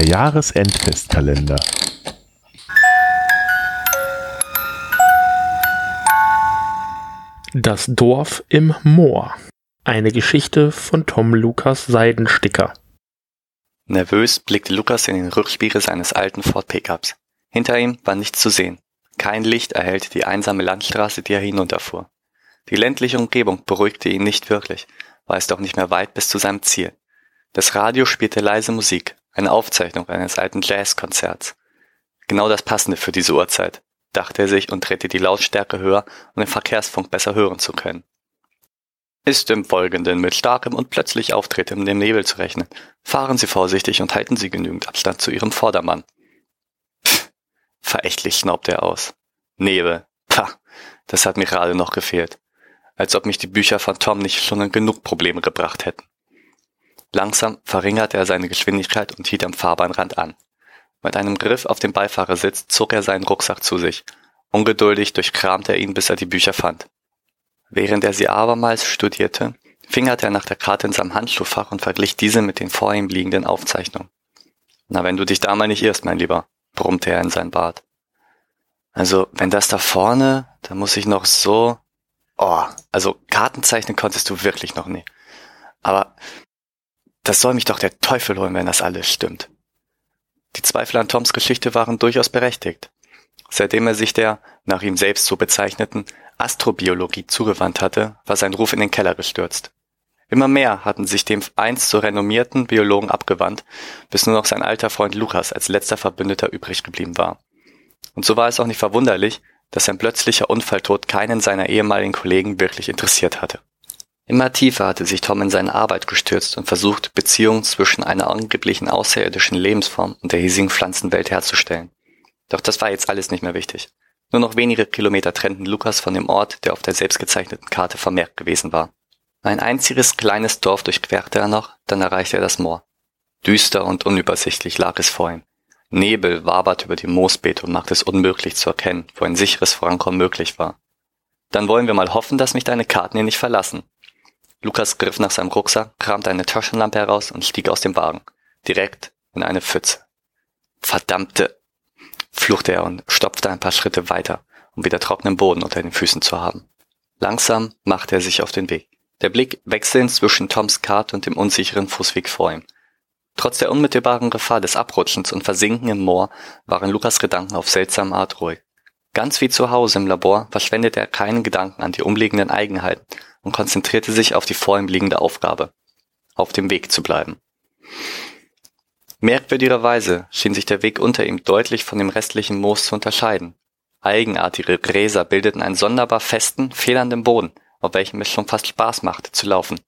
Der Jahresendfestkalender. Das Dorf im Moor. Eine Geschichte von Tom Lukas Seidensticker. Nervös blickte Lukas in den Rückspiegel seines alten Ford Pickups. Hinter ihm war nichts zu sehen. Kein Licht erhellte die einsame Landstraße, die er hinunterfuhr. Die ländliche Umgebung beruhigte ihn nicht wirklich, war es doch nicht mehr weit bis zu seinem Ziel. Das Radio spielte leise Musik, eine Aufzeichnung eines alten Jazzkonzerts. Genau das Passende für diese Uhrzeit, dachte er sich und drehte die Lautstärke höher, um den Verkehrsfunk besser hören zu können. Ist im Folgenden mit starkem und plötzlich auftretendem Nebel zu rechnen. Fahren Sie vorsichtig und halten Sie genügend Abstand zu Ihrem Vordermann. Pff, verächtlich schnaubte er aus. Nebel. Pah, das hat mir gerade noch gefehlt. Als ob mich die Bücher von Tom nicht schon genug Probleme gebracht hätten. Langsam verringerte er seine Geschwindigkeit und hielt am Fahrbahnrand an. Mit einem Griff auf den Beifahrersitz zog er seinen Rucksack zu sich. Ungeduldig durchkramte er ihn, bis er die Bücher fand. Während er sie abermals studierte, fingerte er nach der Karte in seinem Handschuhfach und verglich diese mit den vor ihm liegenden Aufzeichnungen. Na, wenn du dich da mal nicht irrst, mein Lieber, brummte er in sein Bart. Also, wenn das da vorne, da muss ich noch so, oh, also Karten zeichnen konntest du wirklich noch nie. Aber das soll mich doch der Teufel holen, wenn das alles stimmt. Die Zweifel an Toms Geschichte waren durchaus berechtigt. Seitdem er sich der, nach ihm selbst so bezeichneten, Astrobiologie zugewandt hatte, war sein Ruf in den Keller gestürzt. Immer mehr hatten sich dem einst so renommierten Biologen abgewandt, bis nur noch sein alter Freund Lukas als letzter Verbündeter übrig geblieben war. Und so war es auch nicht verwunderlich, dass sein plötzlicher Unfalltod keinen seiner ehemaligen Kollegen wirklich interessiert hatte. Immer tiefer hatte sich Tom in seine Arbeit gestürzt und versucht, Beziehungen zwischen einer angeblichen außerirdischen Lebensform und der hiesigen Pflanzenwelt herzustellen. Doch das war jetzt alles nicht mehr wichtig. Nur noch wenige Kilometer trennten Lukas von dem Ort, der auf der selbstgezeichneten Karte vermerkt gewesen war. Ein einziges kleines Dorf durchquerte er noch, dann erreichte er das Moor. Düster und unübersichtlich lag es vor ihm. Nebel waberte über die Moosbeete und machte es unmöglich zu erkennen, wo ein sicheres Vorankommen möglich war. Dann wollen wir mal hoffen, dass mich deine Karten hier nicht verlassen, Lukas griff nach seinem Rucksack, kramte eine Taschenlampe heraus und stieg aus dem Wagen. Direkt in eine Pfütze. Verdammte! fluchte er und stopfte ein paar Schritte weiter, um wieder trockenen Boden unter den Füßen zu haben. Langsam machte er sich auf den Weg. Der Blick wechselnd zwischen Toms Kart und dem unsicheren Fußweg vor ihm. Trotz der unmittelbaren Gefahr des Abrutschens und Versinken im Moor waren Lukas Gedanken auf seltsame Art ruhig. Ganz wie zu Hause im Labor verschwendete er keinen Gedanken an die umliegenden Eigenheiten und konzentrierte sich auf die vor ihm liegende Aufgabe, auf dem Weg zu bleiben. Merkwürdigerweise schien sich der Weg unter ihm deutlich von dem restlichen Moos zu unterscheiden. Eigenartige Gräser bildeten einen sonderbar festen, federnden Boden, auf welchem es schon fast Spaß machte zu laufen,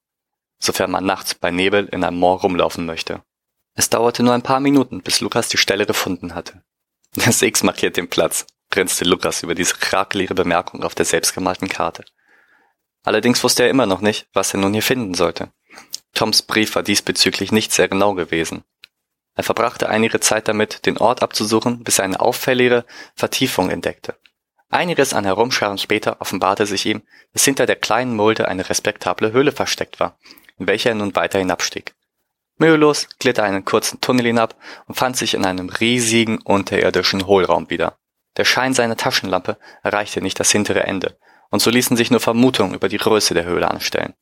sofern man nachts bei Nebel in einem Moor rumlaufen möchte. Es dauerte nur ein paar Minuten, bis Lukas die Stelle gefunden hatte. Das X markiert den Platz, grinste Lukas über diese krakelige Bemerkung auf der selbstgemalten Karte. Allerdings wusste er immer noch nicht, was er nun hier finden sollte. Toms Brief war diesbezüglich nicht sehr genau gewesen. Er verbrachte einige Zeit damit, den Ort abzusuchen, bis er eine auffällige Vertiefung entdeckte. Einiges an Herumscharen später offenbarte sich ihm, dass hinter der kleinen Mulde eine respektable Höhle versteckt war, in welcher er nun weiter hinabstieg. Mühelos glitt er einen kurzen Tunnel hinab und fand sich in einem riesigen unterirdischen Hohlraum wieder. Der Schein seiner Taschenlampe erreichte nicht das hintere Ende, und so ließen sich nur Vermutungen über die Größe der Höhle anstellen.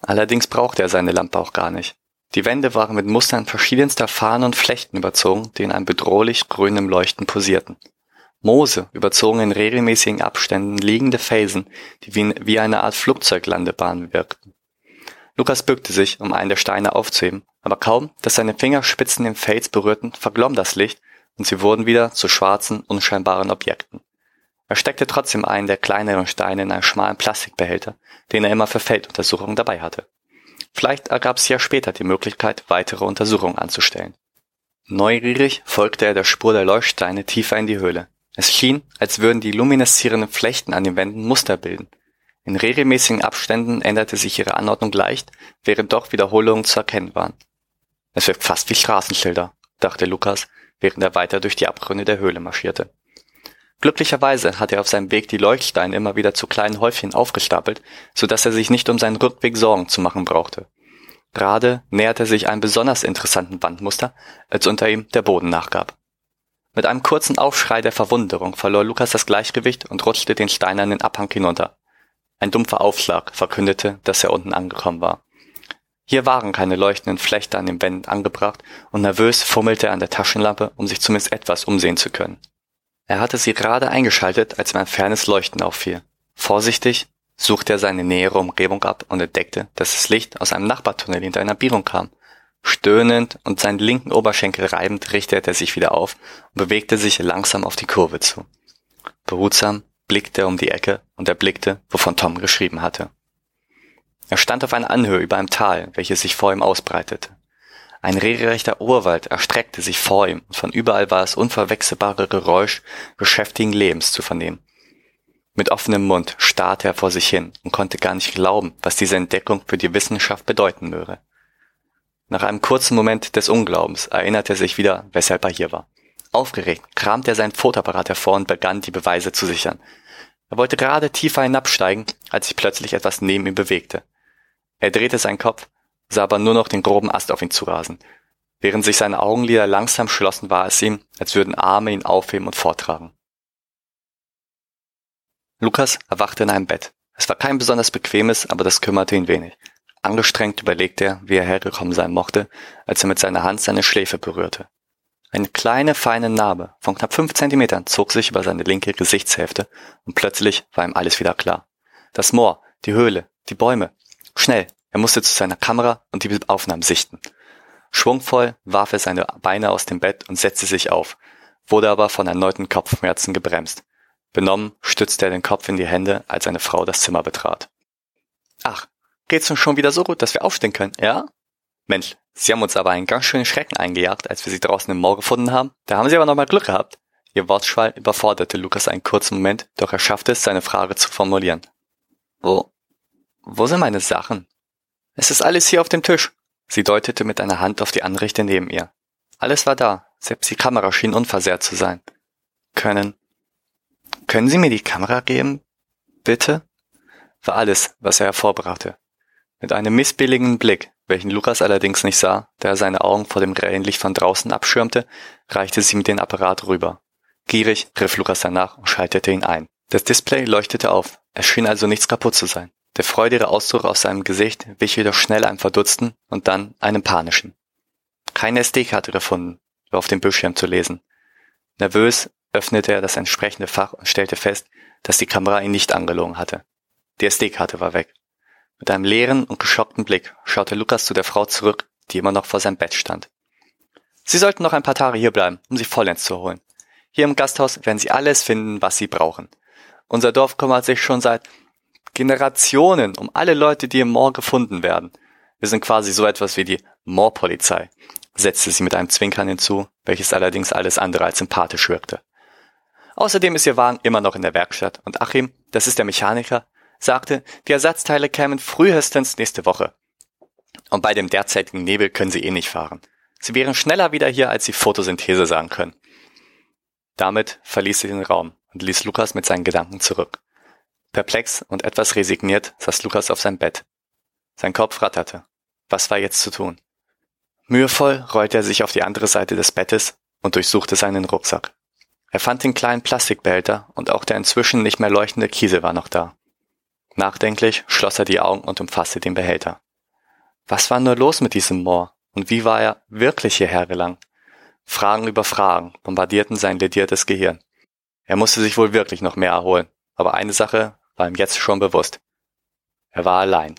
Allerdings brauchte er seine Lampe auch gar nicht. Die Wände waren mit Mustern verschiedenster Fahnen und Flechten überzogen, die in einem bedrohlich grünem Leuchten posierten. Moose überzogen in regelmäßigen Abständen liegende Felsen, die wie, wie eine Art Flugzeuglandebahn wirkten. Lukas bückte sich, um einen der Steine aufzuheben, aber kaum, dass seine Fingerspitzen den Fels berührten, verglomm das Licht und sie wurden wieder zu schwarzen, unscheinbaren Objekten. Er steckte trotzdem einen der kleineren Steine in einen schmalen Plastikbehälter, den er immer für Felduntersuchungen dabei hatte. Vielleicht ergab es ja später die Möglichkeit, weitere Untersuchungen anzustellen. Neugierig folgte er der Spur der Leuchtsteine tiefer in die Höhle. Es schien, als würden die lumineszierenden Flechten an den Wänden Muster bilden. In regelmäßigen Abständen änderte sich ihre Anordnung leicht, während doch Wiederholungen zu erkennen waren. Es wirkt fast wie Straßenschilder, dachte Lukas, während er weiter durch die Abgründe der Höhle marschierte. Glücklicherweise hatte er auf seinem Weg die Leuchtsteine immer wieder zu kleinen Häufchen aufgestapelt, so dass er sich nicht um seinen Rückweg Sorgen zu machen brauchte. Gerade näherte sich einem besonders interessanten Wandmuster, als unter ihm der Boden nachgab. Mit einem kurzen Aufschrei der Verwunderung verlor Lukas das Gleichgewicht und rutschte den steinernen Abhang hinunter. Ein dumpfer Aufschlag verkündete, dass er unten angekommen war. Hier waren keine leuchtenden Flechte an den Wänden angebracht und nervös fummelte er an der Taschenlampe, um sich zumindest etwas umsehen zu können. Er hatte sie gerade eingeschaltet, als ihm ein fernes Leuchten auffiel. Vorsichtig suchte er seine nähere Umgebung ab und entdeckte, dass das Licht aus einem Nachbartunnel hinter einer Bierung kam. Stöhnend und seinen linken Oberschenkel reibend richtete er sich wieder auf und bewegte sich langsam auf die Kurve zu. Behutsam blickte er um die Ecke und erblickte, wovon Tom geschrieben hatte. Er stand auf einer Anhöhe über einem Tal, welches sich vor ihm ausbreitete. Ein regelrechter Urwald erstreckte sich vor ihm und von überall war das unverwechselbare Geräusch geschäftigen Lebens zu vernehmen. Mit offenem Mund starrte er vor sich hin und konnte gar nicht glauben, was diese Entdeckung für die Wissenschaft bedeuten würde. Nach einem kurzen Moment des Unglaubens erinnerte er sich wieder, weshalb er hier war. Aufgeregt kramte er seinen Fotoapparat hervor und begann, die Beweise zu sichern. Er wollte gerade tiefer hinabsteigen, als sich plötzlich etwas neben ihm bewegte. Er drehte seinen Kopf, sah aber nur noch den groben Ast auf ihn zurasen. Während sich seine Augenlider langsam schlossen, war es ihm, als würden Arme ihn aufheben und vortragen. Lukas erwachte in einem Bett. Es war kein besonders bequemes, aber das kümmerte ihn wenig. Angestrengt überlegte er, wie er hergekommen sein mochte, als er mit seiner Hand seine Schläfe berührte. Eine kleine, feine Narbe von knapp fünf Zentimetern zog sich über seine linke Gesichtshälfte und plötzlich war ihm alles wieder klar. Das Moor, die Höhle, die Bäume. Schnell, er musste zu seiner Kamera und die Aufnahmen sichten. Schwungvoll warf er seine Beine aus dem Bett und setzte sich auf, wurde aber von erneuten Kopfschmerzen gebremst. Benommen stützte er den Kopf in die Hände, als eine Frau das Zimmer betrat. Ach, geht's uns schon wieder so gut, dass wir aufstehen können, ja? Mensch, Sie haben uns aber einen ganz schönen Schrecken eingejagt, als wir Sie draußen im Moor gefunden haben. Da haben Sie aber nochmal Glück gehabt. Ihr Wortschwall überforderte Lukas einen kurzen Moment, doch er schaffte es, seine Frage zu formulieren. Wo, wo sind meine Sachen? Es ist alles hier auf dem Tisch. Sie deutete mit einer Hand auf die Anrichte neben ihr. Alles war da, selbst die Kamera schien unversehrt zu sein. Können, können Sie mir die Kamera geben? Bitte? War alles, was er hervorbrachte. Mit einem missbilligen Blick, welchen Lukas allerdings nicht sah, da er seine Augen vor dem grellen Licht von draußen abschirmte, reichte sie mit dem Apparat rüber. Gierig griff Lukas danach und schaltete ihn ein. Das Display leuchtete auf, es schien also nichts kaputt zu sein. Der freudige Ausdruck aus seinem Gesicht wich jedoch schnell einem verdutzten und dann einem panischen. Keine SD-Karte gefunden, war auf dem Bildschirm zu lesen. Nervös öffnete er das entsprechende Fach und stellte fest, dass die Kamera ihn nicht angelogen hatte. Die SD-Karte war weg. Mit einem leeren und geschockten Blick schaute Lukas zu der Frau zurück, die immer noch vor seinem Bett stand. Sie sollten noch ein paar Tage hier bleiben, um sie vollends zu holen. Hier im Gasthaus werden Sie alles finden, was Sie brauchen. Unser Dorf kümmert sich schon seit Generationen um alle Leute, die im Moor gefunden werden. Wir sind quasi so etwas wie die Moorpolizei, setzte sie mit einem Zwinkern hinzu, welches allerdings alles andere als sympathisch wirkte. Außerdem ist Ihr Wagen immer noch in der Werkstatt und Achim, das ist der Mechaniker, sagte, die Ersatzteile kämen frühestens nächste Woche. Und bei dem derzeitigen Nebel können sie eh nicht fahren. Sie wären schneller wieder hier, als sie Photosynthese sagen können. Damit verließ sie den Raum und ließ Lukas mit seinen Gedanken zurück. Perplex und etwas resigniert saß Lukas auf seinem Bett. Sein Kopf ratterte. Was war jetzt zu tun? Mühevoll rollte er sich auf die andere Seite des Bettes und durchsuchte seinen Rucksack. Er fand den kleinen Plastikbehälter und auch der inzwischen nicht mehr leuchtende Kiesel war noch da. Nachdenklich schloss er die Augen und umfasste den Behälter. Was war nur los mit diesem Moor? Und wie war er wirklich hierher gelangt? Fragen über Fragen bombardierten sein lediertes Gehirn. Er musste sich wohl wirklich noch mehr erholen, aber eine Sache war ihm jetzt schon bewusst. Er war allein.